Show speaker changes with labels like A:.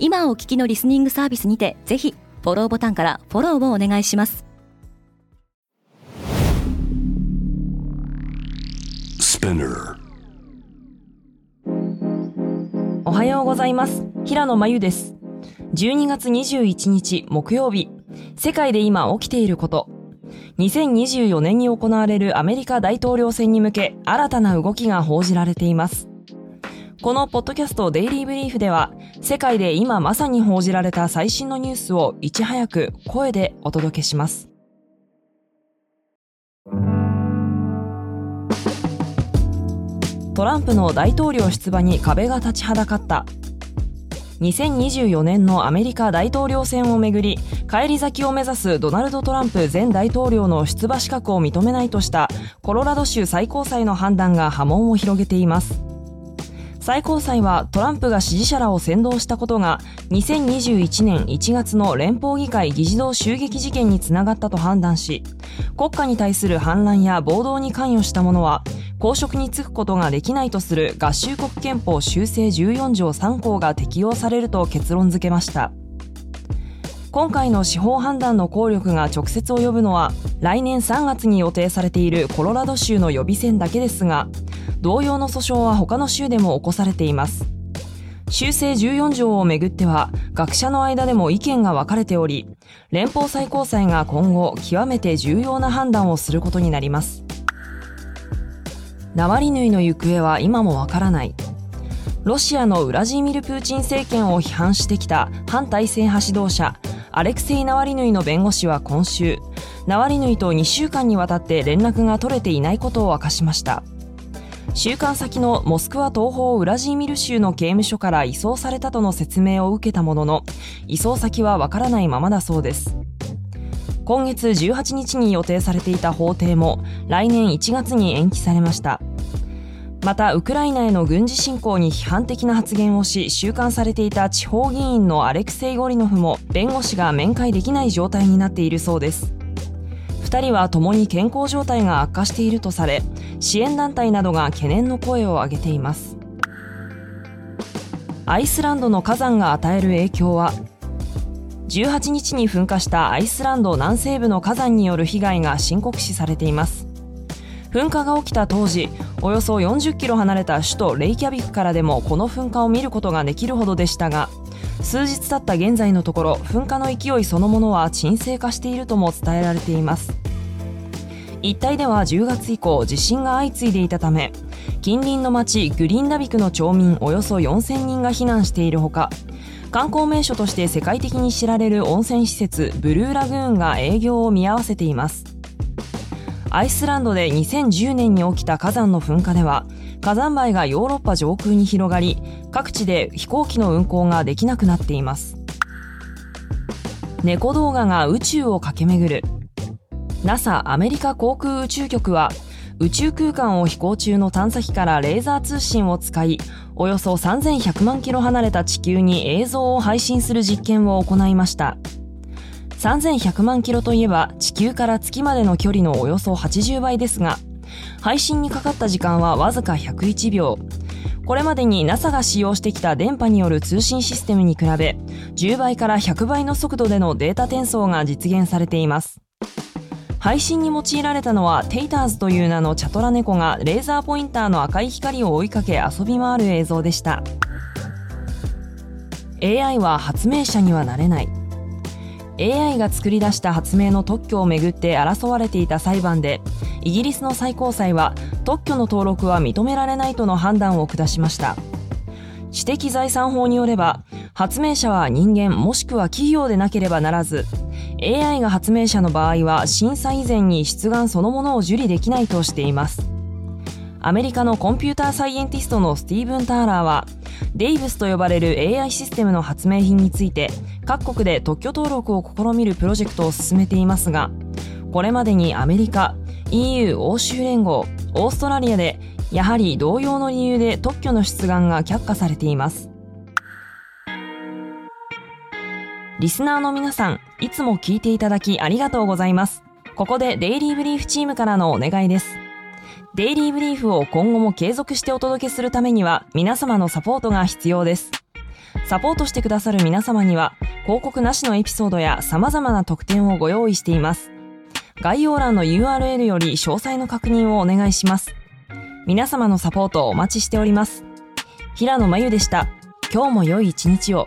A: 今お聞きのリスニングサービスにてぜひフォローボタンからフォローをお願いします。
B: おはようございます。平野真由です。12月21日木曜日。世界で今起きていること。2024年に行われるアメリカ大統領選に向け新たな動きが報じられていますこのポッドキャストデイリーブリーフでは世界で今まさに報じられた最新のニュースをいち早く声でお届けします。トランプの大統領出馬に壁が立ちはだかった2024年のアメリカ大統領選をめぐり返り咲きを目指すドナルド・トランプ前大統領の出馬資格を認めないとしたコロラド州最高裁の判断が波紋を広げています最高裁はトランプが支持者らを扇動したことが2021年1月の連邦議会議事堂襲撃事件につながったと判断し国家に対する反乱や暴動に関与した者は公職に就くことができないとする合衆国憲法修正14条3項が適用されると結論付けました。今回の司法判断の効力が直接及ぶのは来年3月に予定されているコロラド州の予備選だけですが同様の訴訟は他の州でも起こされています。修正14条をめぐっては学者の間でも意見が分かれており連邦最高裁が今後極めて重要な判断をすることになります。ナワリヌイの行方は今もわからない。ロシアのウラジーミル・プーチン政権を批判してきた反体制派指導者アレクセイ・ナワリヌイの弁護士は今週ナワリヌイと2週間にわたって連絡が取れていないことを明かしました。収監先のモスクワ東方ウラジーミル州の刑務所から移送されたとの説明を受けたものの移送先はわからないままだそうです。今月18日に予定されていた法廷も来年1月に延期されました。またウクライナへの軍事侵攻に批判的な発言をし収監されていた地方議員のアレクセイ・ゴリノフも弁護士が面会できない状態になっているそうです。2人は共に健康状態が悪化しているとされ支援団体などが懸念の声を上げています。アイスランドの火山が与える影響は18日に噴火したアイスランド南西部の火山による被害が深刻視されています。噴火が起きた当時およそ40キロ離れた首都レイキャビクからでもこの噴火を見ることができるほどでしたが数日経った現在のところ噴火の勢いそのものは沈静化しているとも伝えられています。一帯では10月以降地震が相次いでいたため近隣の町グリーンダビクの町民およそ4000人が避難しているほか観光名所として世界的に知られる温泉施設ブルーラグーンが営業を見合わせています。アイスランドで2010年に起きた火山の噴火では火山灰がヨーロッパ上空に広がり各地で飛行機の運航ができなくなっています。猫動画が宇宙を駆け巡る。NASA アメリカ航空宇宙局は宇宙空間を飛行中の探査機からレーザー通信を使いおよそ3100万キロ離れた地球に映像を配信する実験を行いました。3100万キロといえば地球から月までの距離のおよそ80倍ですが配信にかかった時間はわずか101秒。これまでに NASA が使用してきた電波による通信システムに比べ10倍から100倍の速度でのデータ転送が実現されています。配信に用いられたのはテイターズという名のチャトラ猫がレーザーポインターの赤い光を追いかけ遊び回る映像でした。AI は発明者にはなれない。AI が作り出した発明の特許をめぐって争われていた裁判でイギリスの最高裁は特許の登録は認められないとの判断を下しました。知的財産法によれば発明者は人間もしくは企業でなければならず AI が発明者の場合は審査以前に出願そのものを受理できないとしていますアメリカのコンピューターサイエンティストのスティーブン・ターラーは、デイブスと呼ばれる AI システムの発明品について、各国で特許登録を試みるプロジェクトを進めていますが、これまでにアメリカ、EU 欧州連合、オーストラリアで、やはり同様の理由で特許の出願が却下されています。リスナーの皆さん、いつも聞いていただきありがとうございます。ここでデイリーブリーフチームからのお願いです。デイリーブリーフを今後も継続してお届けするためには皆様のサポートが必要です。サポートしてくださる皆様には広告なしのエピソードや様々な特典をご用意しています。概要欄の URL より詳細の確認をお願いします。皆様のサポートをお待ちしております。平野真由でした。今日も良い一日を。